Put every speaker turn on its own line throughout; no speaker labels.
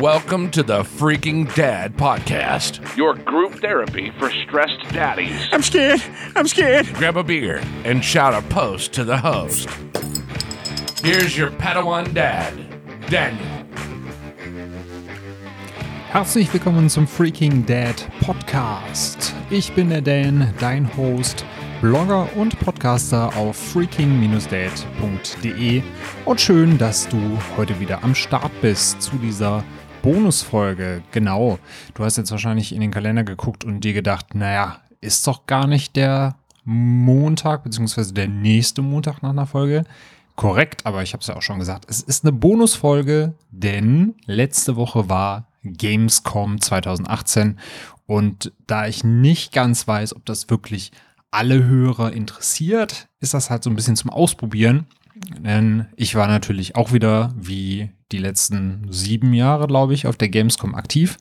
Welcome to the Freaking Dad Podcast.
Your group therapy for stressed daddies.
I'm scared. I'm scared.
Grab a beer and shout a post to the host. Here's your Padawan Dad, Daniel.
Herzlich willkommen zum Freaking Dad Podcast. Ich bin der Dan, dein Host, Blogger und Podcaster auf freaking-dad.de und schön, dass du heute wieder am Start bist zu dieser Bonusfolge. Genau, du hast jetzt wahrscheinlich in den Kalender geguckt und dir gedacht, naja, ist doch gar nicht der Montag beziehungsweise der nächste Montag nach einer Folge. Korrekt, aber ich habe es ja auch schon gesagt, es ist eine Bonusfolge, denn letzte Woche war Gamescom 2018 und da ich nicht ganz weiß, ob das wirklich alle Hörer interessiert, ist das halt so ein bisschen zum Ausprobieren. Denn ich war natürlich auch wieder, wie die letzten sieben Jahre, glaube ich, auf der Gamescom aktiv.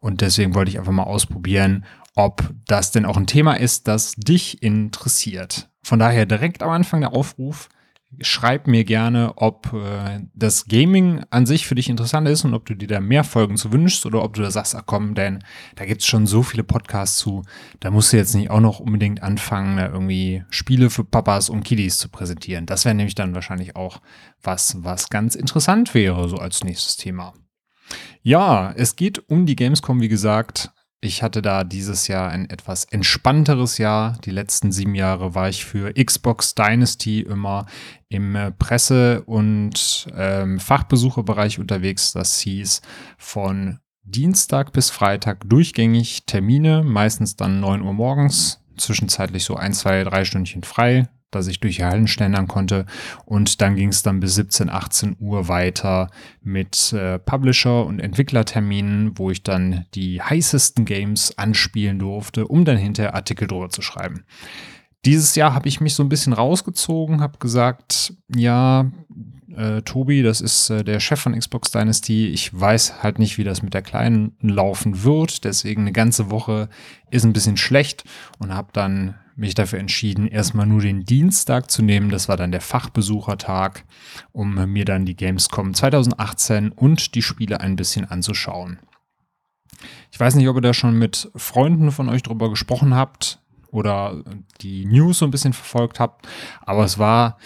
Und deswegen wollte ich einfach mal ausprobieren, ob das denn auch ein Thema ist, das dich interessiert. Von daher direkt am Anfang der Aufruf, Schreib mir gerne, ob äh, das Gaming an sich für dich interessant ist und ob du dir da mehr Folgen zu wünschst oder ob du da sagst, ach komm, denn da gibt es schon so viele Podcasts zu, da musst du jetzt nicht auch noch unbedingt anfangen, da irgendwie Spiele für Papas und Kiddies zu präsentieren. Das wäre nämlich dann wahrscheinlich auch was, was ganz interessant wäre, so als nächstes Thema. Ja, es geht um die Gamescom, wie gesagt. Ich hatte da dieses Jahr ein etwas entspannteres Jahr. Die letzten sieben Jahre war ich für Xbox Dynasty immer im äh, Presse- und ähm, Fachbesucherbereich unterwegs. Das hieß von Dienstag bis Freitag durchgängig Termine, meistens dann 9 Uhr morgens, zwischenzeitlich so ein, zwei, drei Stündchen frei, dass ich durch die Hallen schlendern konnte. Und dann ging es dann bis 17, 18 Uhr weiter mit äh, Publisher- und Entwicklerterminen, wo ich dann die heißesten Games anspielen durfte, um dann hinterher Artikel drüber zu schreiben. Dieses Jahr habe ich mich so ein bisschen rausgezogen, habe gesagt, ja, äh, Tobi, das ist äh, der Chef von Xbox Dynasty. Ich weiß halt nicht, wie das mit der Kleinen laufen wird. Deswegen eine ganze Woche ist ein bisschen schlecht und habe dann mich dafür entschieden, erstmal nur den Dienstag zu nehmen. Das war dann der Fachbesuchertag, um mir dann die Gamescom 2018 und die Spiele ein bisschen anzuschauen. Ich weiß nicht, ob ihr da schon mit Freunden von euch drüber gesprochen habt oder die News so ein bisschen verfolgt habt, aber es war,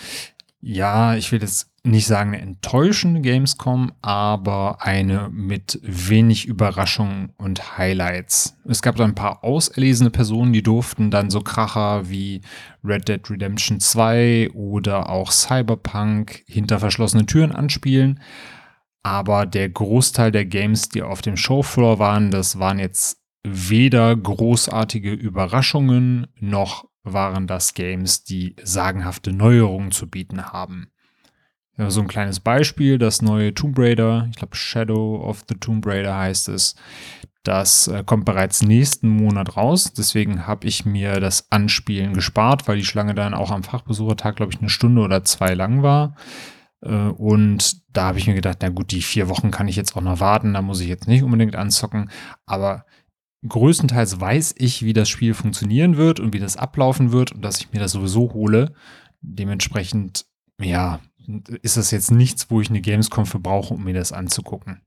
ja, ich will jetzt nicht sagen eine enttäuschende Gamescom, aber eine mit wenig Überraschungen und Highlights. Es gab so ein paar auserlesene Personen, die durften dann so Kracher wie Red Dead Redemption 2 oder auch Cyberpunk hinter verschlossenen Türen anspielen. Aber der Großteil der Games, die auf dem Showfloor waren, das waren jetzt weder großartige Überraschungen noch waren das Games, die sagenhafte Neuerungen zu bieten haben. Ja, so ein kleines Beispiel, das neue Tomb Raider, ich glaube Shadow of the Tomb Raider heißt es, das äh, kommt bereits nächsten Monat raus. Deswegen habe ich mir das Anspielen gespart, weil die Schlange dann auch am Fachbesuchertag, glaube ich, eine Stunde oder zwei lang war. Äh, und da habe ich mir gedacht, na gut, die vier Wochen kann ich jetzt auch noch warten, da muss ich jetzt nicht unbedingt anzocken. Aber größtenteils weiß ich, wie das Spiel funktionieren wird und wie das ablaufen wird und dass ich mir das sowieso hole. Dementsprechend, ja, ist das jetzt nichts, wo ich eine Gamescom für brauche, um mir das anzugucken.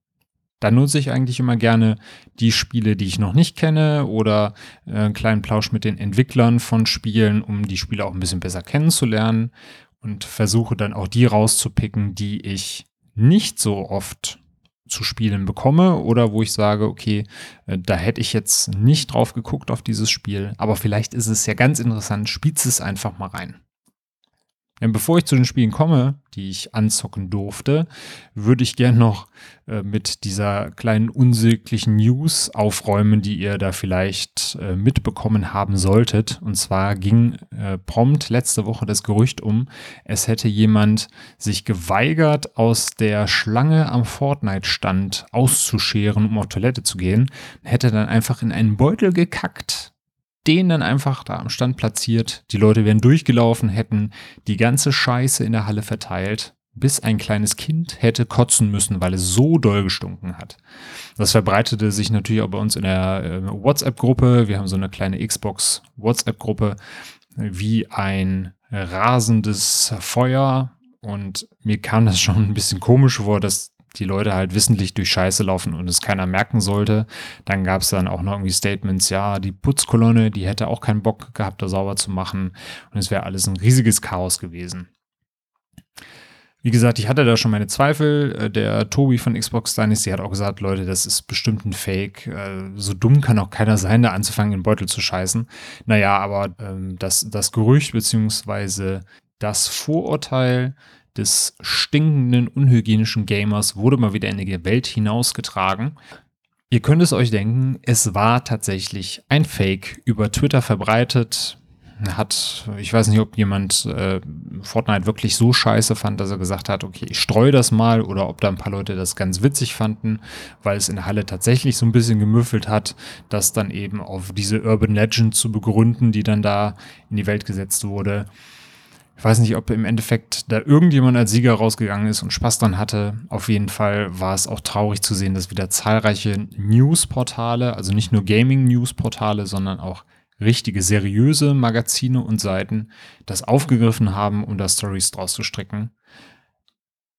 Da nutze ich eigentlich immer gerne die Spiele, die ich noch nicht kenne oder äh, einen kleinen Plausch mit den Entwicklern von Spielen, um die Spiele auch ein bisschen besser kennenzulernen und versuche dann auch die rauszupicken, die ich nicht so oft zu spielen bekomme oder wo ich sage, okay, äh, da hätte ich jetzt nicht drauf geguckt auf dieses Spiel, aber vielleicht ist es ja ganz interessant, spielt es einfach mal rein. Denn bevor ich zu den Spielen komme, die ich anzocken durfte, würde ich gern noch äh, mit dieser kleinen unsäglichen News aufräumen, die ihr da vielleicht äh, mitbekommen haben solltet. Und zwar ging äh, prompt letzte Woche das Gerücht um, es hätte jemand sich geweigert, aus der Schlange am Fortnite-Stand auszuscheren, um auf Toilette zu gehen, hätte dann einfach in einen Beutel gekackt den dann einfach da am Stand platziert. Die Leute wären durchgelaufen, hätten die ganze Scheiße in der Halle verteilt, bis ein kleines Kind hätte kotzen müssen, weil es so doll gestunken hat. Das verbreitete sich natürlich auch bei uns in der äh, WhatsApp-Gruppe. Wir haben so eine kleine Xbox WhatsApp-Gruppe wie ein rasendes Feuer. Und mir kam das schon ein bisschen komisch vor, dass die Leute halt wissentlich durch Scheiße laufen und es keiner merken sollte. Dann gab es dann auch noch irgendwie Statements, ja, die Putzkolonne, die hätte auch keinen Bock gehabt, da sauber zu machen und es wäre alles ein riesiges Chaos gewesen. Wie gesagt, ich hatte da schon meine Zweifel. Äh, der Tobi von Xbox Dynasty hat auch gesagt, Leute, das ist bestimmt ein Fake. Äh, so dumm kann auch keiner sein, da anzufangen, den Beutel zu scheißen. Naja, aber ähm, das, das Gerücht beziehungsweise das Vorurteil des stinkenden, unhygienischen Gamers wurde mal wieder in die Welt hinausgetragen. Ihr könnt es euch denken, es war tatsächlich ein Fake über Twitter verbreitet. Hat, ich weiß nicht, ob jemand äh, Fortnite wirklich so scheiße fand, dass er gesagt hat, okay, ich streue das mal, oder ob da ein paar Leute das ganz witzig fanden, weil es in der Halle tatsächlich so ein bisschen gemüffelt hat, das dann eben auf diese Urban Legend zu begründen, die dann da in die Welt gesetzt wurde. Ich weiß nicht, ob im Endeffekt da irgendjemand als Sieger rausgegangen ist und Spaß dran hatte. Auf jeden Fall war es auch traurig zu sehen, dass wieder zahlreiche Newsportale, also nicht nur Gaming-Newsportale, sondern auch richtige, seriöse Magazine und Seiten das aufgegriffen haben, um da Stories draus zu stricken.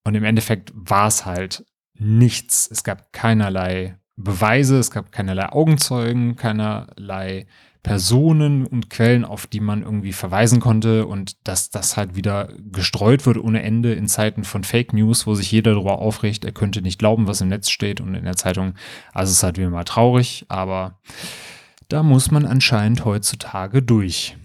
Und im Endeffekt war es halt nichts. Es gab keinerlei Beweise, es gab keinerlei Augenzeugen, keinerlei Personen und Quellen, auf die man irgendwie verweisen konnte und dass das halt wieder gestreut wird ohne Ende in Zeiten von Fake News, wo sich jeder darüber aufregt, er könnte nicht glauben, was im Netz steht und in der Zeitung. Also es ist halt wieder mal traurig, aber da muss man anscheinend heutzutage durch.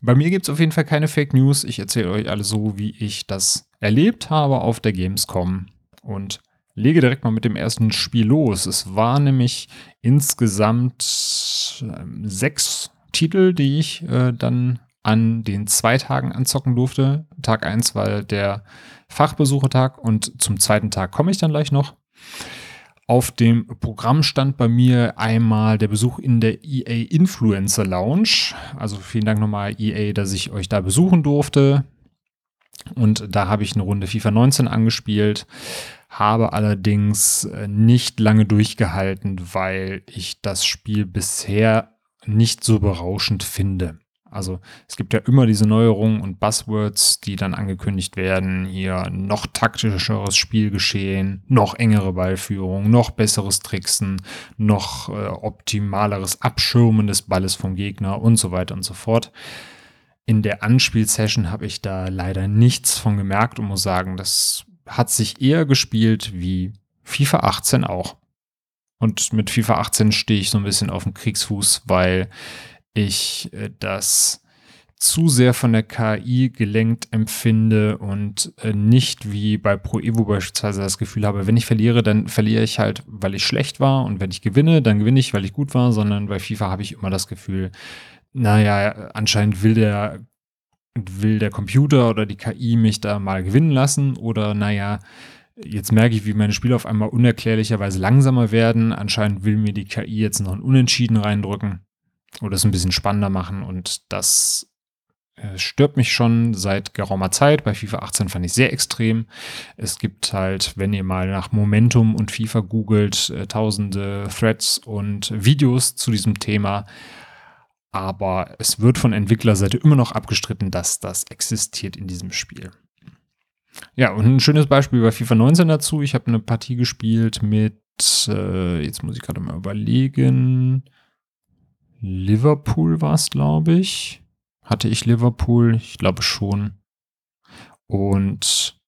Bei mir gibt es auf jeden Fall keine Fake News. Ich erzähle euch alles so, wie ich das erlebt habe auf der Gamescom und lege direkt mal mit dem ersten Spiel los. Es war nämlich insgesamt ähm, sechs Titel, die ich äh, dann an den zwei Tagen anzocken durfte. Tag 1 war der Fachbesuchertag und zum zweiten Tag komme ich dann gleich noch. Auf dem Programm stand bei mir einmal der Besuch in der EA Influencer Lounge. Also vielen Dank nochmal EA, dass ich euch da besuchen durfte. Und da habe ich eine Runde FIFA 19 angespielt habe allerdings äh, nicht lange durchgehalten, weil ich das Spiel bisher nicht so berauschend finde. Also es gibt ja immer diese Neuerungen und Buzzwords, die dann angekündigt werden. Hier noch taktischeres Spielgeschehen, noch engere Ballführung, noch besseres Tricksen, noch äh, optimaleres Abschirmen des Balles vom Gegner und so weiter und so fort. In der Anspielsession habe ich da leider nichts von gemerkt und muss sagen, das hat sich eher gespielt wie FIFA 18 auch. Und mit FIFA 18 stehe ich so ein bisschen auf dem Kriegsfuß, weil ich äh, das zu sehr von der KI gelenkt empfinde und äh, nicht wie bei Pro Evo beispielsweise das Gefühl habe, wenn ich verliere, dann verliere ich halt, weil ich schlecht war und wenn ich gewinne, dann gewinne ich, weil ich gut war, sondern bei FIFA habe ich immer das Gefühl, naja, anscheinend will der will der Computer oder die KI mich da mal gewinnen lassen oder naja, jetzt merke ich, wie meine Spiele auf einmal unerklärlicherweise langsamer werden. Anscheinend will mir die KI jetzt noch ein Unentschieden reindrücken oder es ein bisschen spannender machen und das äh, stört mich schon seit geraumer Zeit. Bei FIFA 18 fand ich sehr extrem. Es gibt halt, wenn ihr mal nach Momentum und FIFA googelt, äh, tausende Threads und Videos zu diesem Thema aber es wird von Entwicklerseite immer noch abgestritten, dass das existiert in diesem Spiel. Ja, und ein schönes Beispiel bei FIFA 19 dazu. Ich habe eine Partie gespielt mit, äh, jetzt muss ich gerade mal überlegen, Liverpool war es, glaube ich. Hatte ich Liverpool? Ich glaube schon. Und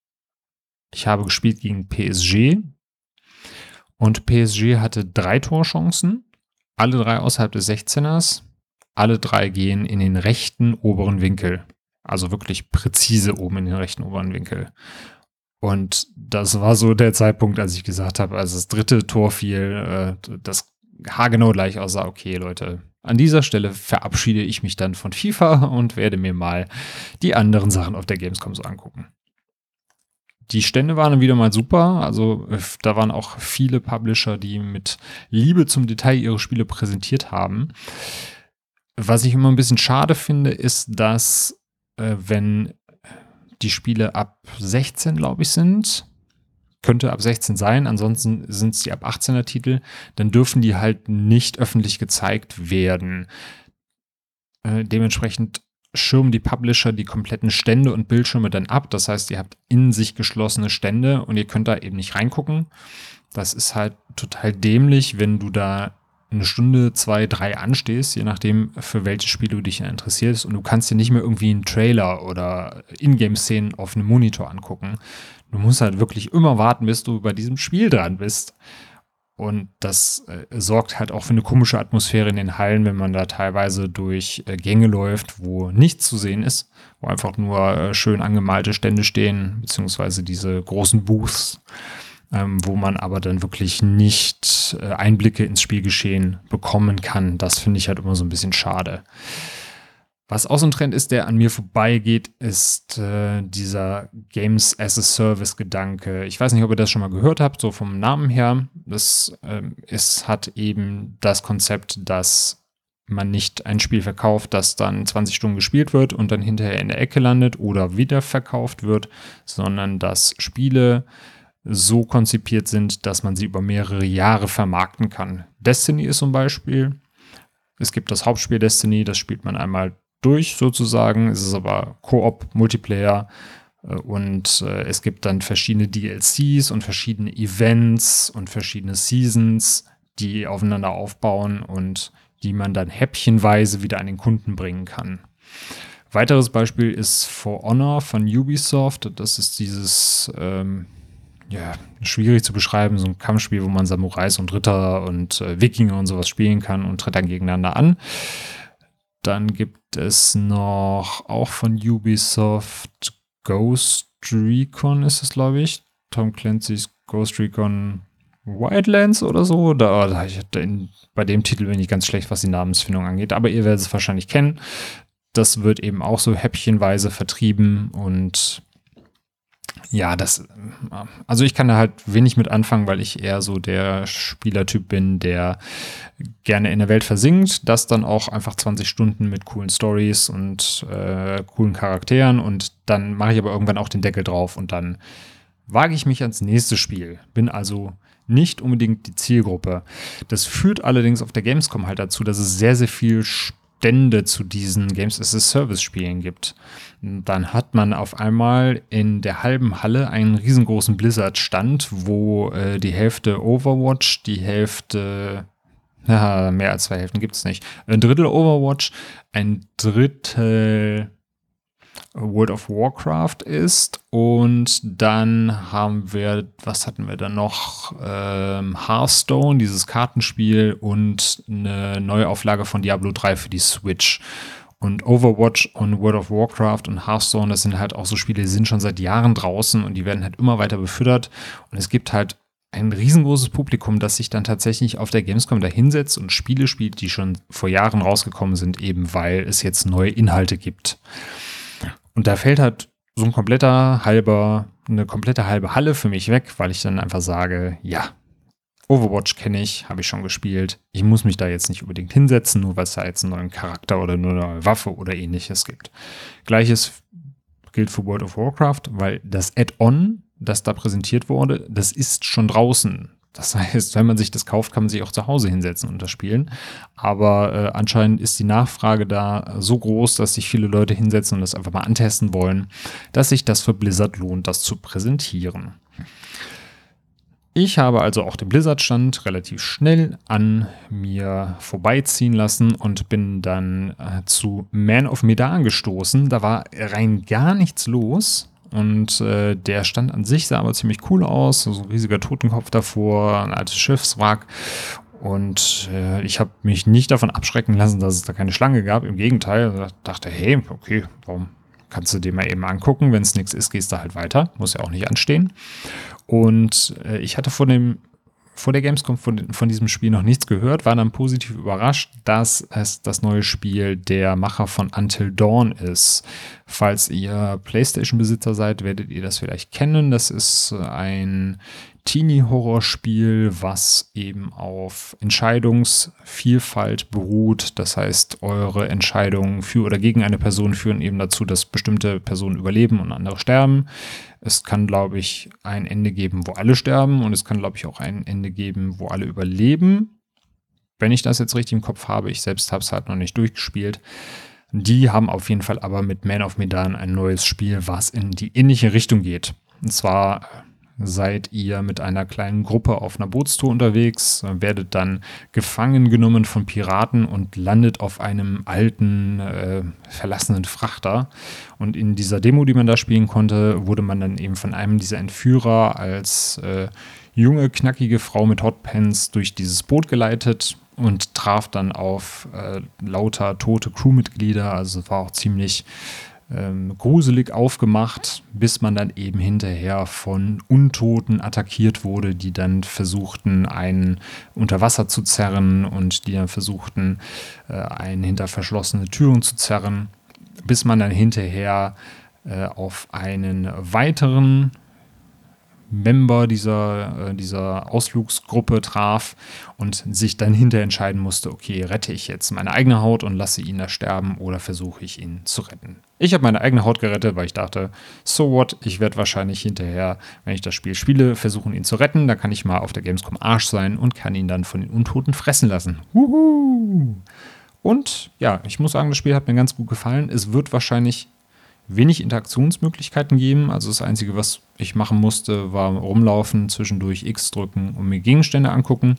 ich habe gespielt gegen PSG. Und PSG hatte drei Torchancen, alle drei außerhalb des 16ers. Alle drei gehen in den rechten oberen Winkel. Also wirklich präzise oben in den rechten oberen Winkel. Und das war so der Zeitpunkt, als ich gesagt habe, als das dritte Tor fiel, äh, das haargenau gleich aussah, okay, Leute, an dieser Stelle verabschiede ich mich dann von FIFA und werde mir mal die anderen Sachen auf der Gamescom so angucken. Die Stände waren wieder mal super. Also da waren auch viele Publisher, die mit Liebe zum Detail ihre Spiele präsentiert haben. Was ich immer ein bisschen schade finde, ist, dass äh, wenn die Spiele ab 16, glaube ich, sind, könnte ab 16 sein, ansonsten sind es die ab 18er Titel, dann dürfen die halt nicht öffentlich gezeigt werden. Äh, dementsprechend schirmen die Publisher die kompletten Stände und Bildschirme dann ab. Das heißt, ihr habt in sich geschlossene Stände und ihr könnt da eben nicht reingucken. Das ist halt total dämlich, wenn du da eine Stunde, zwei, drei anstehst, je nachdem, für welches Spiel du dich interessierst. Und du kannst dir nicht mehr irgendwie einen Trailer oder Ingame-Szenen auf einem Monitor angucken. Du musst halt wirklich immer warten, bis du bei diesem Spiel dran bist. Und das äh, sorgt halt auch für eine komische Atmosphäre in den Hallen, wenn man da teilweise durch äh, Gänge läuft, wo nichts zu sehen ist, wo einfach nur äh, schön angemalte Stände stehen, beziehungsweise diese großen Booths, ähm, wo man aber dann wirklich nicht äh, Einblicke ins Spielgeschehen bekommen kann. Das finde ich halt immer so ein bisschen schade. Was auch so ein Trend ist, der an mir vorbeigeht, ist äh, dieser Games as a Service Gedanke. Ich weiß nicht, ob ihr das schon mal gehört habt, so vom Namen her. Das, äh, es hat eben das Konzept, dass man nicht ein Spiel verkauft, das dann 20 Stunden gespielt wird und dann hinterher in der Ecke landet oder wieder verkauft wird, sondern dass Spiele so konzipiert sind, dass man sie über mehrere Jahre vermarkten kann. Destiny ist zum Beispiel. Es gibt das Hauptspiel Destiny, das spielt man einmal durch sozusagen. Es ist aber Koop, Multiplayer äh, und äh, es gibt dann verschiedene DLCs und verschiedene Events und verschiedene Seasons, die aufeinander aufbauen und die man dann häppchenweise wieder an den Kunden bringen kann. Weiteres Beispiel ist For Honor von Ubisoft. Das ist dieses ähm, ja, schwierig zu beschreiben, so ein Kampfspiel, wo man Samurais und Ritter und äh, Wikinger und sowas spielen kann und tritt dann gegeneinander an. Dann gibt es noch auch von Ubisoft Ghost Recon ist es, glaube ich. Tom Clancy's Ghost Recon Wildlands oder so. Da, da ich, in, bei dem Titel bin ich ganz schlecht, was die Namensfindung angeht. Aber ihr werdet es wahrscheinlich kennen. Das wird eben auch so häppchenweise vertrieben und ja, das, also ich kann da halt wenig mit anfangen, weil ich eher so der Spielertyp bin, der gerne in der Welt versinkt, das dann auch einfach 20 Stunden mit coolen Stories und äh, coolen Charakteren und dann mache ich aber irgendwann auch den Deckel drauf und dann wage ich mich ans nächste Spiel. Bin also nicht unbedingt die Zielgruppe. Das führt allerdings auf der Gamescom halt dazu, dass es sehr, sehr viel Stände zu diesen Games as a Service Spielen gibt. Dann hat man auf einmal in der halben Halle einen riesengroßen Blizzard-Stand, wo äh, die Hälfte Overwatch, die Hälfte, ja, mehr als zwei Hälften gibt es nicht, ein Drittel Overwatch, ein Drittel World of Warcraft ist. Und dann haben wir, was hatten wir dann noch? Ähm, Hearthstone, dieses Kartenspiel und eine Neuauflage von Diablo 3 für die Switch. Und Overwatch und World of Warcraft und Hearthstone, das sind halt auch so Spiele, die sind schon seit Jahren draußen und die werden halt immer weiter befüttert. Und es gibt halt ein riesengroßes Publikum, das sich dann tatsächlich auf der Gamescom da hinsetzt und Spiele spielt, die schon vor Jahren rausgekommen sind, eben weil es jetzt neue Inhalte gibt. Und da fällt halt so ein kompletter halber, eine komplette halbe Halle für mich weg, weil ich dann einfach sage, ja, Overwatch kenne ich, habe ich schon gespielt. Ich muss mich da jetzt nicht unbedingt hinsetzen, nur weil es da jetzt einen neuen Charakter oder eine neue Waffe oder ähnliches gibt. Gleiches gilt für World of Warcraft, weil das Add-on, das da präsentiert wurde, das ist schon draußen. Das heißt, wenn man sich das kauft, kann man sich auch zu Hause hinsetzen und das spielen. Aber äh, anscheinend ist die Nachfrage da so groß, dass sich viele Leute hinsetzen und das einfach mal antesten wollen, dass sich das für Blizzard lohnt, das zu präsentieren. Ich habe also auch den Blizzard-Stand relativ schnell an mir vorbeiziehen lassen und bin dann äh, zu Man of Medan gestoßen. Da war rein gar nichts los. Und äh, der Stand an sich sah aber ziemlich cool aus. So ein riesiger Totenkopf davor, ein altes Schiffswrack. Und äh, ich habe mich nicht davon abschrecken lassen, dass es da keine Schlange gab. Im Gegenteil, ich dachte, hey, okay, warum kannst du dir mal eben angucken? Wenn es nichts ist, gehst du halt weiter. Muss ja auch nicht anstehen. Und äh, ich hatte vor dem vor der Gamescom von, von, diesem Spiel noch nichts gehört, war dann positiv überrascht, dass es das neue Spiel der Macher von Until Dawn ist. Falls ihr PlayStation-Besitzer seid, werdet ihr das vielleicht kennen. Das ist ein Teenie-Horrorspiel, was eben auf Entscheidungsvielfalt beruht. Das heißt, eure Entscheidungen für oder gegen eine Person führen eben dazu, dass bestimmte Personen überleben und andere sterben. Es kann, glaube ich, ein Ende geben, wo alle sterben und es kann, glaube ich, auch ein Ende geben, wo alle überleben. Wenn ich das jetzt richtig im Kopf habe, ich selbst habe es halt noch nicht durchgespielt. Die haben auf jeden Fall aber mit Man of Medan ein neues Spiel, was in die ähnliche Richtung geht. Und zwar seid ihr mit einer kleinen Gruppe auf einer Bootstour unterwegs, werdet dann gefangen genommen von Piraten und landet auf einem alten, äh, verlassenen Frachter. Und in dieser Demo, die man da spielen konnte, wurde man dann eben von einem dieser Entführer als äh, junge, knackige Frau mit Hotpants durch dieses Boot geleitet und traf dann auf äh, lauter tote Crewmitglieder. Also es war auch ziemlich ähm, gruselig aufgemacht, bis man dann eben hinterher von Untoten attackiert wurde, die dann versuchten, einen unter Wasser zu zerren und die dann versuchten, äh, einen hinter verschlossene Türen zu zerren, bis man dann hinterher äh, auf einen weiteren Member dieser, äh, dieser Ausflugsgruppe traf und sich dann hinterher entscheiden musste, okay, rette ich jetzt meine eigene Haut und lasse ihn da sterben oder versuche ich ihn zu retten. Ich habe meine eigene Haut gerettet, weil ich dachte, so what, ich werde wahrscheinlich hinterher, wenn ich das Spiel spiele, versuchen ihn zu retten. Da kann ich mal auf der Gamescom Arsch sein und kann ihn dann von den Untoten fressen lassen. Wuhu! Und ja, ich muss sagen, das Spiel hat mir ganz gut gefallen. Es wird wahrscheinlich wenig Interaktionsmöglichkeiten geben. Also das Einzige, was ich machen musste, war rumlaufen, zwischendurch X drücken und mir Gegenstände angucken.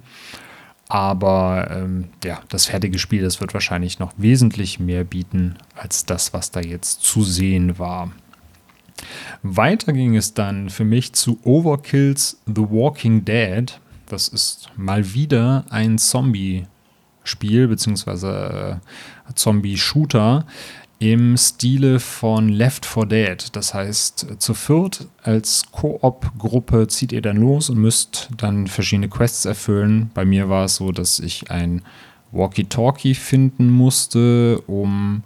Aber ähm, ja, das fertige Spiel, das wird wahrscheinlich noch wesentlich mehr bieten als das, was da jetzt zu sehen war. Weiter ging es dann für mich zu Overkills The Walking Dead. Das ist mal wieder ein Zombie-Spiel, beziehungsweise äh, Zombie-Shooter, im Stile von Left 4 Dead. Das heißt, zu viert als Koop-Gruppe zieht ihr dann los und müsst dann verschiedene Quests erfüllen. Bei mir war es so, dass ich ein Walkie-Talkie finden musste, um,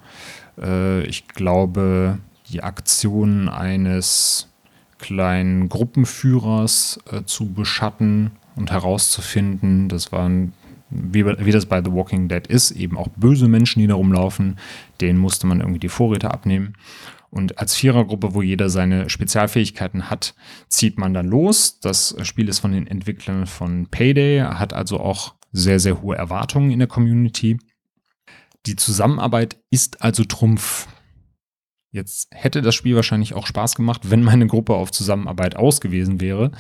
äh, ich glaube, die Aktionen eines kleinen Gruppenführers äh, zu beschatten und herauszufinden. Das waren wie, wie das bei The Walking Dead ist, eben auch böse Menschen, die da rumlaufen. Denen musste man irgendwie die Vorräte abnehmen. Und als Vierergruppe, wo jeder seine Spezialfähigkeiten hat, zieht man dann los. Das Spiel ist von den Entwicklern von Payday, hat also auch sehr, sehr hohe Erwartungen in der Community. Die Zusammenarbeit ist also Trumpf. Jetzt hätte das Spiel wahrscheinlich auch Spaß gemacht, wenn meine Gruppe auf Zusammenarbeit aus gewesen wäre.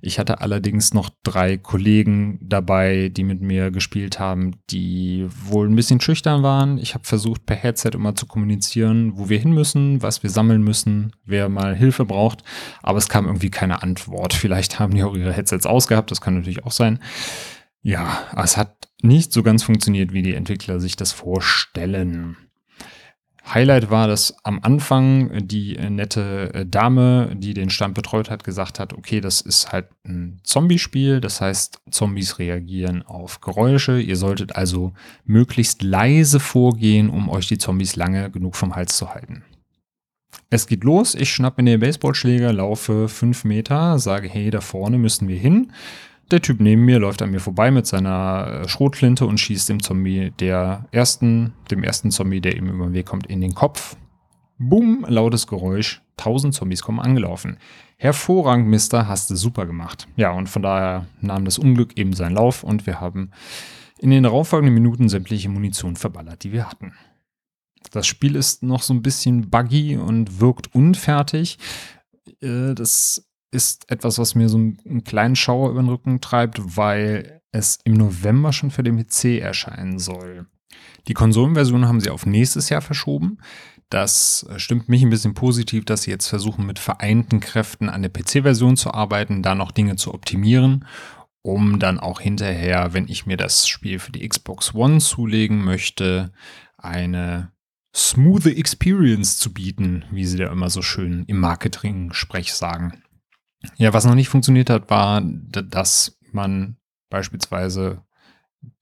Ich hatte allerdings noch drei Kollegen dabei, die mit mir gespielt haben, die wohl ein bisschen schüchtern waren. Ich habe versucht, per Headset immer zu kommunizieren, wo wir hin müssen, was wir sammeln müssen, wer mal Hilfe braucht. Aber es kam irgendwie keine Antwort. Vielleicht haben die auch ihre Headsets ausgehabt, das kann natürlich auch sein. Ja, es hat nicht so ganz funktioniert, wie die Entwickler sich das vorstellen. Highlight war, dass am Anfang die nette äh, Dame, die den Stand betreut hat, gesagt hat, okay, das ist halt ein Zombie-Spiel, das heißt, Zombies reagieren auf Geräusche. Ihr solltet also möglichst leise vorgehen, um euch die Zombies lange genug vom Hals zu halten. Es geht los, ich schnappe mir den Baseballschläger, laufe fünf Meter, sage, hey, da vorne müssen wir hin. Der Typ neben mir läuft an mir vorbei mit seiner äh, Schrotflinte und schießt dem Zombie, der ersten, dem ersten Zombie, der ihm über den Weg kommt, in den Kopf. Bumm, lautes Geräusch. Tausend Zombies kommen angelaufen. Hervorragend, Mister, hast du super gemacht. Ja, und von daher nahm das Unglück eben seinen Lauf und wir haben in den darauffolgenden Minuten sämtliche Munition verballert, die wir hatten. Das Spiel ist noch so ein bisschen buggy und wirkt unfertig. Äh, das ist etwas, was mir so einen kleinen Schauer über den Rücken treibt, weil es im November schon für den PC erscheinen soll. Die Konsolenversion haben sie auf nächstes Jahr verschoben. Das stimmt mich ein bisschen positiv, dass sie jetzt versuchen, mit vereinten Kräften an der PC-Version zu arbeiten, da noch Dinge zu optimieren, um dann auch hinterher, wenn ich mir das Spiel für die Xbox One zulegen möchte, eine smooth Experience zu bieten, wie sie da immer so schön im Marketing-Sprech sagen. Ja, was noch nicht funktioniert hat, war, dass man beispielsweise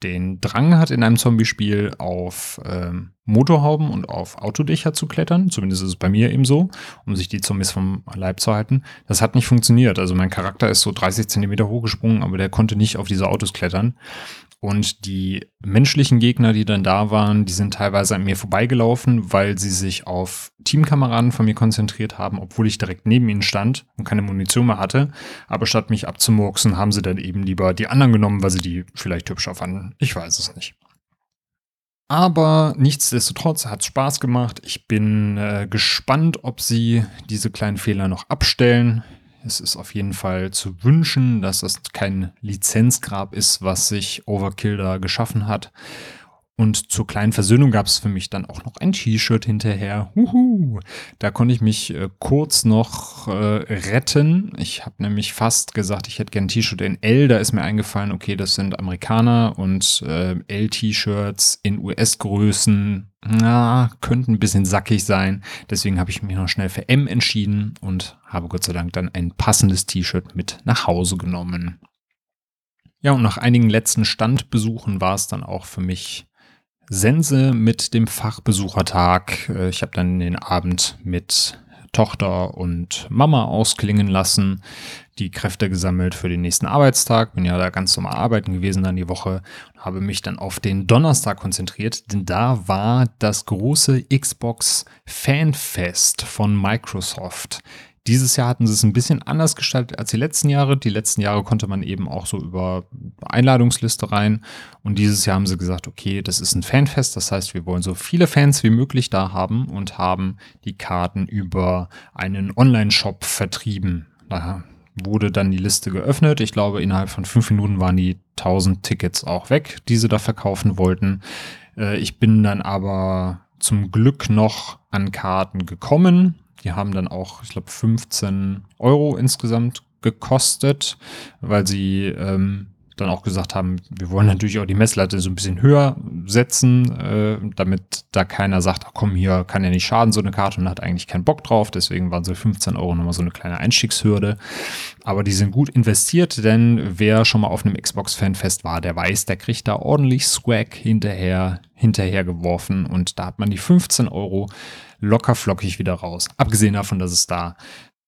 den Drang hat, in einem Zombie-Spiel auf ähm, Motorhauben und auf Autodächer zu klettern. Zumindest ist es bei mir eben so, um sich die Zombies vom Leib zu halten. Das hat nicht funktioniert. Also mein Charakter ist so 30 Zentimeter hochgesprungen, aber der konnte nicht auf diese Autos klettern. Und die menschlichen Gegner, die dann da waren, die sind teilweise an mir vorbeigelaufen, weil sie sich auf Teamkameraden von mir konzentriert haben, obwohl ich direkt neben ihnen stand und keine Munition mehr hatte. Aber statt mich abzumurksen, haben sie dann eben lieber die anderen genommen, weil sie die vielleicht hübscher fanden. Ich weiß es nicht. Aber nichtsdestotrotz hat es Spaß gemacht. Ich bin äh, gespannt, ob sie diese kleinen Fehler noch abstellen. Es ist auf jeden Fall zu wünschen, dass es kein Lizenzgrab ist, was sich Overkill da geschaffen hat. Und zur kleinen Versöhnung gab es für mich dann auch noch ein T-Shirt hinterher. Huhu. Da konnte ich mich äh, kurz noch äh, retten. Ich habe nämlich fast gesagt, ich hätte gerne ein T-Shirt in L. Da ist mir eingefallen, okay, das sind Amerikaner und äh, L-T-Shirts in US-Größen, na, könnten ein bisschen sackig sein. Deswegen habe ich mich noch schnell für M entschieden und habe Gott sei Dank dann ein passendes T-Shirt mit nach Hause genommen. Ja, und nach einigen letzten Standbesuchen war es dann auch für mich Sense mit dem Fachbesuchertag. Äh, ich habe dann den Abend mit Tochter und Mama ausklingen lassen, die Kräfte gesammelt für den nächsten Arbeitstag. Bin ja da ganz normal arbeiten gewesen dann die Woche und habe mich dann auf den Donnerstag konzentriert, denn da war das große Xbox Fanfest von Microsoft. Dieses Jahr hatten sie es ein bisschen anders gestaltet als die letzten Jahre. Die letzten Jahre konnte man eben auch so über Einladungsliste rein. Und dieses Jahr haben sie gesagt, okay, das ist ein Fanfest. Das heißt, wir wollen so viele Fans wie möglich da haben und haben die Karten über einen Online-Shop vertrieben. Da wurde dann die Liste geöffnet. Ich glaube, innerhalb von fünf Minuten waren die 1000 Tickets auch weg, die sie da verkaufen wollten. Äh, ich bin dann aber zum Glück noch an Karten gekommen die haben dann auch, ich glaube, 15 Euro insgesamt gekostet, weil sie ähm, dann auch gesagt haben, wir wollen natürlich auch die Messlatte so ein bisschen höher setzen, äh, damit da keiner sagt, ach komm, hier kann ja nicht schaden, so eine Karte und hat eigentlich keinen Bock drauf. Deswegen waren so 15 Euro nochmal so eine kleine Einstiegshürde. Aber die sind gut investiert, denn wer schon mal auf einem Xbox-Fanfest war, der weiß, der kriegt da ordentlich Swag hinterher, hinterher geworfen und da hat man die 15 Euro locker flockig wieder raus. Abgesehen davon, dass es da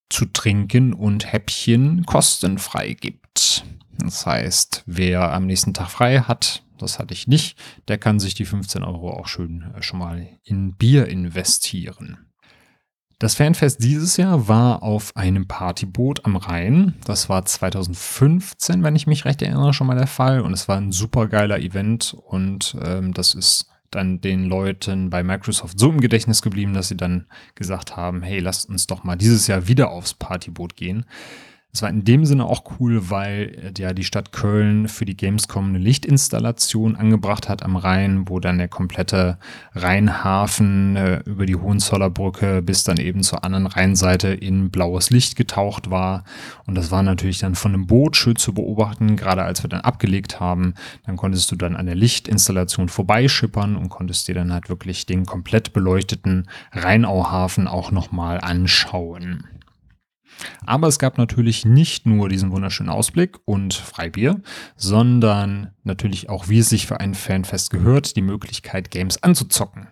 zu trinken und Häppchen kostenfrei gibt. Das heißt, wer am nächsten Tag frei hat, das hatte ich nicht, der kann sich die 15 Euro auch schön äh, schon mal in Bier investieren. Das Fanfest dieses Jahr war auf einem Partyboot am Rhein. Das war 2015, wenn ich mich recht erinnere, schon mal der Fall. Und es war ein super geiler Event und ähm, das ist dann den Leuten bei Microsoft so im Gedächtnis geblieben, dass sie dann gesagt haben, hey, lasst uns doch mal dieses Jahr wieder aufs Partyboot gehen. Es war in dem Sinne auch cool, weil äh, ja die Stadt Köln für die Gamescom eine Lichtinstallation angebracht hat am Rhein, wo dann der komplette Rheinhafen äh, über die Hohenzollerbrücke bis dann eben zur anderen Rheinseite in blaues Licht getaucht war. Und das war natürlich dann von einem Boot schön zu beobachten, gerade als wir dann abgelegt haben. Dann konntest du dann an der Lichtinstallation vorbeischippern und konntest dir dann halt wirklich den komplett beleuchteten Rheinauhafen auch nochmal anschauen. Aber es gab natürlich nicht nur diesen wunderschönen Ausblick und Freibier, sondern natürlich auch, wie es sich für ein Fanfest gehört, die Möglichkeit, Games anzuzocken.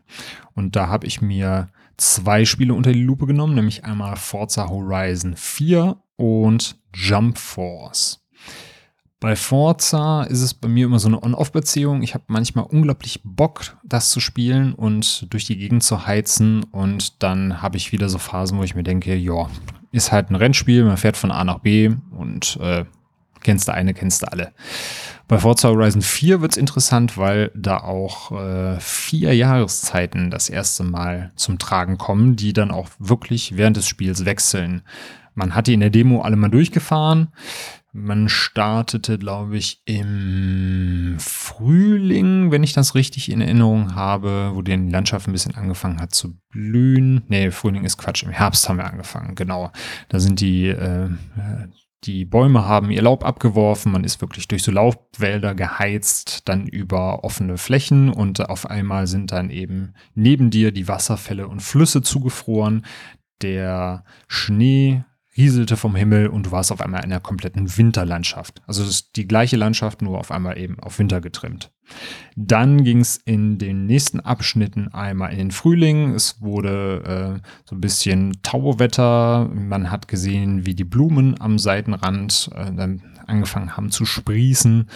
Und da habe ich mir zwei Spiele unter die Lupe genommen, nämlich einmal Forza Horizon 4 und Jump Force. Bei Forza ist es bei mir immer so eine On-Off-Beziehung. Ich habe manchmal unglaublich Bock, das zu spielen und durch die Gegend zu heizen. Und dann habe ich wieder so Phasen, wo ich mir denke, ja, ist halt ein Rennspiel, man fährt von A nach B und äh, kennst du eine, kennst du alle. Bei Forza Horizon 4 wird es interessant, weil da auch äh, vier Jahreszeiten das erste Mal zum Tragen kommen, die dann auch wirklich während des Spiels wechseln. Man hat die in der Demo alle mal durchgefahren. Man startete, glaube ich, im Frühling, wenn ich das richtig in Erinnerung habe, wo die Landschaft ein bisschen angefangen hat zu blühen. Nee, Frühling ist Quatsch, im Herbst haben wir angefangen, genau. Da sind die, äh, die Bäume haben ihr Laub abgeworfen, man ist wirklich durch so Laubwälder geheizt, dann über offene Flächen und auf einmal sind dann eben neben dir die Wasserfälle und Flüsse zugefroren. Der Schnee rieselte vom Himmel und du warst auf einmal in einer kompletten Winterlandschaft. Also ist die gleiche Landschaft, nur auf einmal eben auf Winter getrimmt. Dann ging es in den nächsten Abschnitten einmal in den Frühling. Es wurde äh, so ein bisschen Tauwetter. Man hat gesehen, wie die Blumen am Seitenrand äh, dann angefangen haben zu sprießen.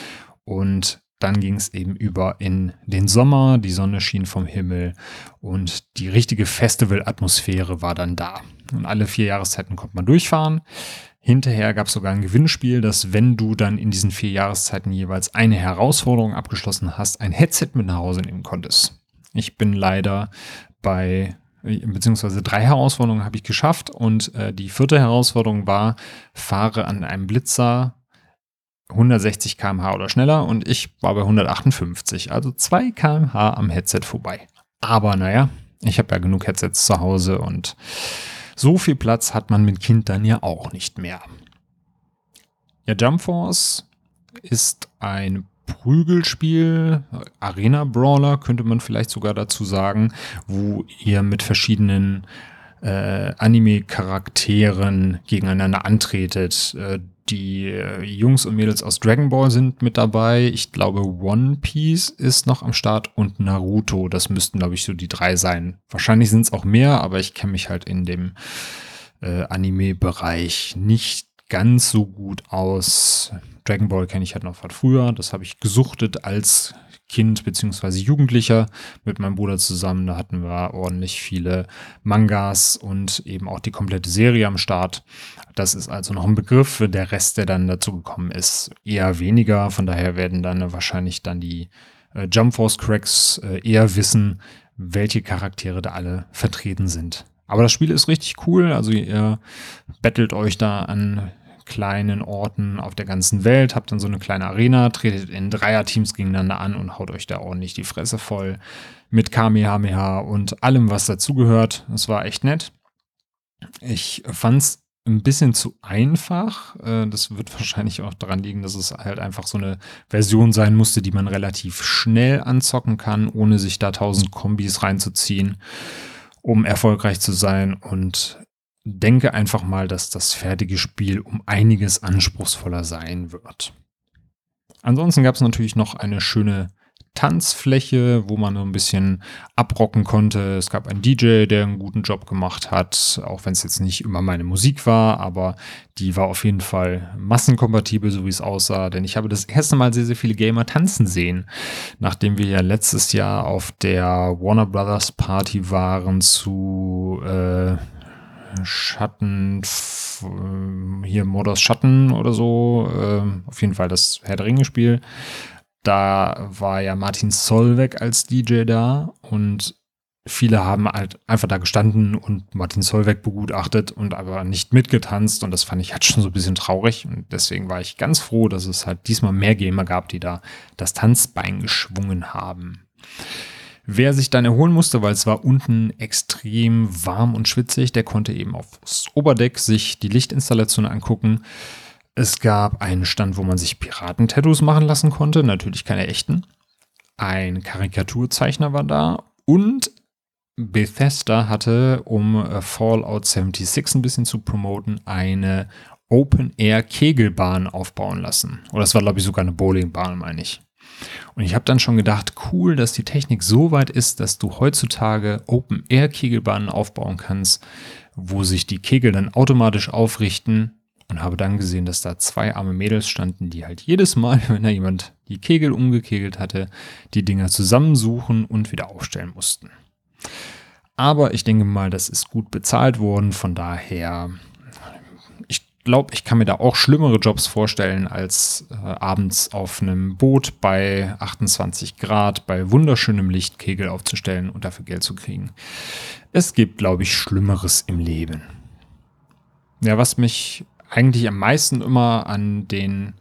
Und dann ging es eben über in den Sommer. Die Sonne schien vom Himmel und die richtige Festivalatmosphäre war dann da. Und alle vier Jahreszeiten konnte man durchfahren. Hinterher gab es sogar ein Gewinnspiel, dass wenn du dann in diesen vier Jahreszeiten jeweils eine Herausforderung abgeschlossen hast, ein Headset mit nach Hause nehmen konntest. Ich bin leider bei beziehungsweise drei Herausforderungen habe ich geschafft und äh, die vierte Herausforderung war, fahre an einem Blitzer 160 km/h oder schneller und ich war bei 158, also 2 km/h am Headset vorbei. Aber naja, ich habe ja genug Headsets zu Hause und so viel Platz hat man mit Kind dann ja auch nicht mehr. Ja, Jump Force ist ein Prügelspiel, Arena Brawler könnte man vielleicht sogar dazu sagen, wo ihr mit verschiedenen äh, Anime-Charakteren gegeneinander antretet. Äh, die äh, Jungs und Mädels aus Dragon Ball sind mit dabei. Ich glaube, One Piece ist noch am Start und Naruto. Das müssten, glaube ich, so die drei sein. Wahrscheinlich sind es auch mehr, aber ich kenne mich halt in dem äh, Anime-Bereich nicht ganz so gut aus. Dragon Ball kenne ich halt noch von früher. Das habe ich gesuchtet als Kind beziehungsweise Jugendlicher mit meinem Bruder zusammen. Da hatten wir ordentlich viele Mangas und eben auch die komplette Serie am Start. Das ist also noch ein Begriff. Der Rest, der dann dazu gekommen ist, eher weniger. Von daher werden dann wahrscheinlich dann die äh, Jump Force Cracks äh, eher wissen, welche Charaktere da alle vertreten sind. Aber das Spiel ist richtig cool. Also ihr bettelt euch da an kleinen Orten auf der ganzen Welt, habt dann so eine kleine Arena, tretet in Dreierteams gegeneinander an und haut euch da ordentlich die Fresse voll mit Kamehameha und allem, was dazugehört. Das war echt nett. Ich fand's ein bisschen zu einfach. Äh, das wird wahrscheinlich auch daran liegen, dass es halt einfach so eine Version sein musste, die man relativ schnell anzocken kann, ohne sich da tausend Kombis reinzuziehen, um erfolgreich zu sein. Und denke einfach mal, dass das fertige Spiel um einiges anspruchsvoller sein wird. Ansonsten gab es natürlich noch eine schöne Tanzfläche, wo man so ein bisschen abrocken konnte. Es gab einen DJ, der einen guten Job gemacht hat, auch wenn es jetzt nicht immer meine Musik war, aber die war auf jeden Fall massenkompatibel, so wie es aussah. Denn ich habe das erste Mal sehr, sehr viele Gamer tanzen sehen, nachdem wir ja letztes Jahr auf der Warner Brothers Party waren zu äh, Schatten, hier Modus Schatten oder so, äh, auf jeden Fall das Herr der Ringe Spiel. Da war ja Martin Solveig als DJ da und viele haben halt einfach da gestanden und Martin Solveig begutachtet und aber nicht mitgetanzt und das fand ich halt schon so ein bisschen traurig und deswegen war ich ganz froh, dass es halt diesmal mehr Gamer gab, die da das Tanzbein geschwungen haben. Wer sich dann erholen musste, weil es war unten extrem warm und schwitzig, der konnte eben aufs Oberdeck sich die Lichtinstallation angucken. Es gab einen Stand, wo man sich Piratentattoos machen lassen konnte, natürlich keine echten. Ein Karikaturzeichner war da und Bethesda hatte, um äh, Fallout 76 ein bisschen zu promoten, eine Open-Air-Kegelbahn aufbauen lassen. Oder es war, glaube ich, sogar eine Bowlingbahn, meine ich. Und ich habe dann schon gedacht, cool, dass die Technik so weit ist, dass du heutzutage Open-Air-Kegelbahnen aufbauen kannst, wo sich die Kegel dann automatisch aufrichten. Und habe dann gesehen, dass da zwei arme Mädels standen, die halt jedes Mal, wenn da jemand die Kegel umgekegelt hatte, die Dinger zusammensuchen und wieder aufstellen mussten. Aber ich denke mal, das ist gut bezahlt worden. Von daher glaube, ich kann mir da auch schlimmere Jobs vorstellen, als äh, abends auf einem Boot bei 28 Grad bei wunderschönem Licht Kegel aufzustellen und dafür Geld zu kriegen. Es gibt, glaube ich, Schlimmeres im Leben. Ja, was mich eigentlich am meisten immer an den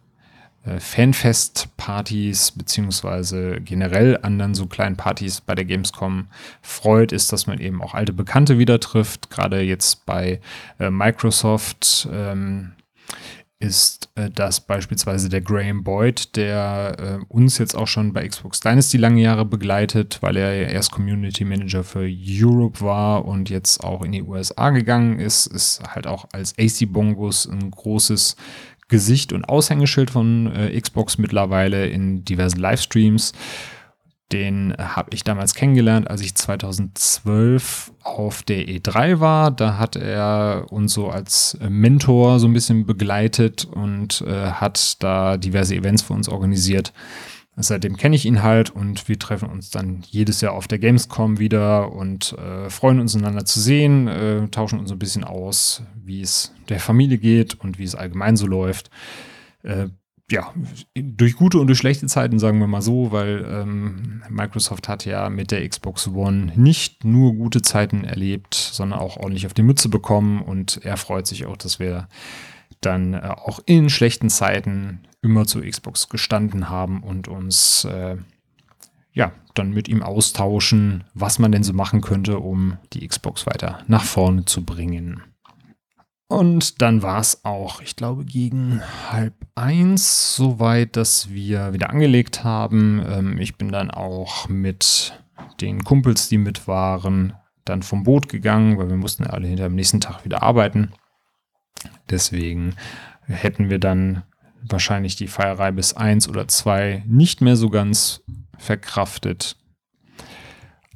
Fanfest-Partys beziehungsweise generell an dann so kleinen Partys bei der Gamescom freut, ist, dass man eben auch alte Bekannte wieder trifft. Gerade jetzt bei äh, Microsoft ähm, ist äh, das beispielsweise der Graham Boyd, der äh, uns jetzt auch schon bei Xbox Dynasty lange Jahre begleitet, weil er ja erst Community Manager für Europe war und jetzt auch in die USA gegangen ist, ist halt auch als AC Bongos ein großes Gesicht und Aushängeschild von äh, Xbox mittlerweile in diversen Livestreams. Den habe ich damals kennengelernt, als ich 2012 auf der E3 war. Da hat er uns so als Mentor so ein bisschen begleitet und äh, hat da diverse Events für uns organisiert. Seitdem kenne ich ihn halt und wir treffen uns dann jedes Jahr auf der Gamescom wieder und äh, freuen uns einander zu sehen, äh, tauschen uns ein bisschen aus, wie es der Familie geht und wie es allgemein so läuft. Äh, ja, durch gute und durch schlechte Zeiten, sagen wir mal so, weil ähm, Microsoft hat ja mit der Xbox One nicht nur gute Zeiten erlebt, sondern auch ordentlich auf die Mütze bekommen und er freut sich auch, dass wir dann äh, auch in schlechten Zeiten immer zu Xbox gestanden haben und uns äh, ja dann mit ihm austauschen, was man denn so machen könnte, um die Xbox weiter nach vorne zu bringen. Und dann war es auch, ich glaube, gegen halb eins soweit, dass wir wieder angelegt haben. Ähm, ich bin dann auch mit den Kumpels, die mit waren, dann vom Boot gegangen, weil wir mussten alle hinter dem nächsten Tag wieder arbeiten. Deswegen hätten wir dann wahrscheinlich die Feierei bis eins oder zwei nicht mehr so ganz verkraftet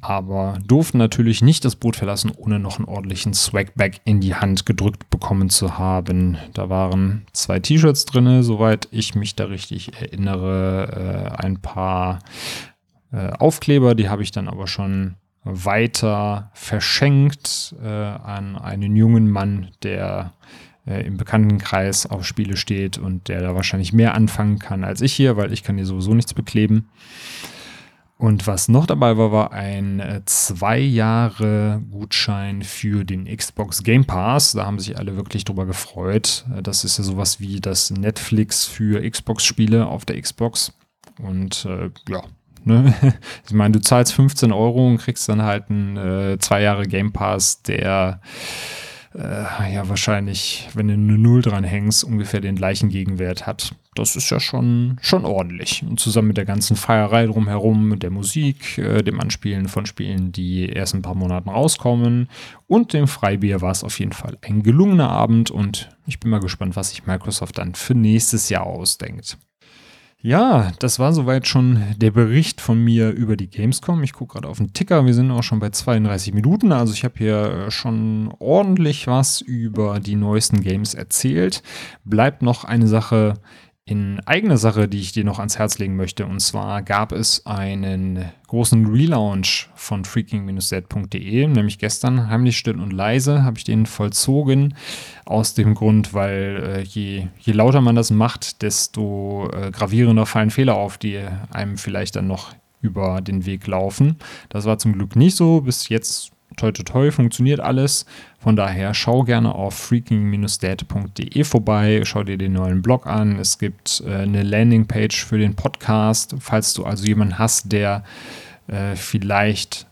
aber durften natürlich nicht das Boot verlassen, ohne noch einen ordentlichen Swagbag in die Hand gedrückt bekommen zu haben. Da waren zwei T-Shirts drin, soweit ich mich da richtig erinnere, äh, ein paar äh, Aufkleber, die habe ich dann aber schon weiter verschenkt äh, an einen jungen Mann, der äh, im Bekanntenkreis auf Spiele steht und der da wahrscheinlich mehr anfangen kann als ich hier, weil ich kann hier sowieso nichts bekleben. Und was noch dabei war, war ein äh, zwei Jahre Gutschein für den Xbox Game Pass. Da haben sich alle wirklich drüber gefreut. Äh, das ist ja sowas wie das Netflix für Xbox-Spiele auf der Xbox. Und äh, ja, ne? ich meine, du zahlst 15 Euro und kriegst dann halt einen äh, zwei Jahre Game Pass, der äh, ja wahrscheinlich, wenn du eine Null dran hängst, ungefähr den gleichen Gegenwert hat. Das ist ja schon, schon ordentlich. Und zusammen mit der ganzen Feierei drumherum, mit der Musik, äh, dem Anspielen von Spielen, die erst ein paar Monaten rauskommen und dem Freibier war es auf jeden Fall ein gelungener Abend und ich bin mal gespannt, was sich Microsoft dann für nächstes Jahr ausdenkt. Ja, das war soweit schon der Bericht von mir über die Gamescom. Ich gucke gerade auf den Ticker. Wir sind auch schon bei 32 Minuten. Also ich habe hier schon ordentlich was über die neuesten Games erzählt. Bleibt noch eine Sache in eigener Sache, die ich dir noch ans Herz legen möchte. Und zwar gab es einen großen Relaunch von freaking-z.de, nämlich gestern heimlich still und leise habe ich den vollzogen. Aus dem Grund, weil äh, je, je lauter man das macht, desto äh, gravierender fallen Fehler auf, die einem vielleicht dann noch über den Weg laufen. Das war zum Glück nicht so. Bis jetzt toi toi toi, funktioniert alles. Von daher schau gerne auf freaking-dad.de vorbei, schau dir den neuen Blog an. Es gibt äh, eine Landingpage für den Podcast, falls du also jemanden hast, der äh, vielleicht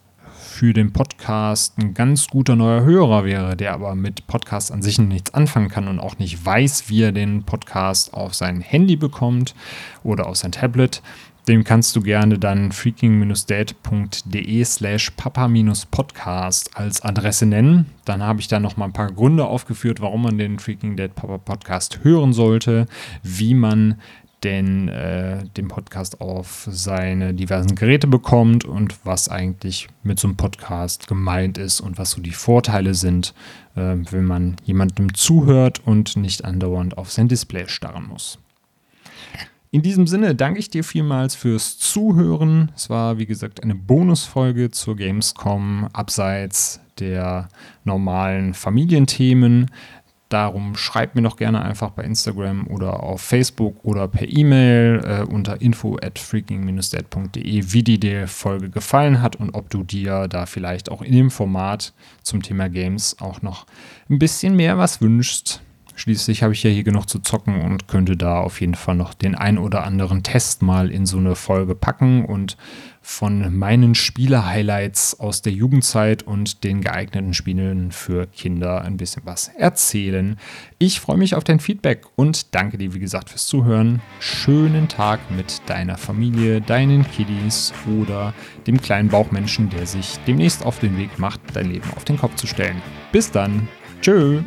für den Podcast ein ganz guter neuer Hörer wäre, der aber mit Podcast an sich nichts anfangen kann und auch nicht weiß, wie er den Podcast auf sein Handy bekommt oder auf sein Tablet, dem kannst du gerne dann freaking-date.de slash papa-podcast als Adresse nennen. Dann habe ich da noch mal ein paar Gründe aufgeführt, warum man den Freaking Dad Papa Podcast hören sollte, wie man denn äh, den Podcast auf seine diversen Geräte bekommt und was eigentlich mit so einem Podcast gemeint ist und was so die Vorteile sind, äh, wenn man jemandem zuhört und nicht andauernd auf sein Display starren muss. In diesem Sinne danke ich dir vielmals fürs Zuhören. Es war, wie gesagt, eine Bonusfolge zur Gamescom abseits der normalen Familienthemen. Darum schreib mir doch gerne einfach bei Instagram oder auf Facebook oder per E-Mail äh, unter info at freaking-dad.de, wie dir die Folge gefallen hat und ob du dir da vielleicht auch in dem Format zum Thema Games auch noch ein bisschen mehr was wünschst. Schließlich habe ich ja hier genug zu zocken und könnte da auf jeden Fall noch den ein oder anderen Test mal in so eine Folge packen und von meinen Spiele-Highlights aus der Jugendzeit und den geeigneten Spielen für Kinder ein bisschen was erzählen. Ich freue mich auf dein Feedback und danke dir, wie gesagt, fürs Zuhören. Schönen Tag mit deiner Familie, deinen Kiddies oder dem kleinen Bauchmenschen, der sich demnächst auf den Weg macht, dein Leben auf den Kopf zu stellen. Bis dann. Tschüss.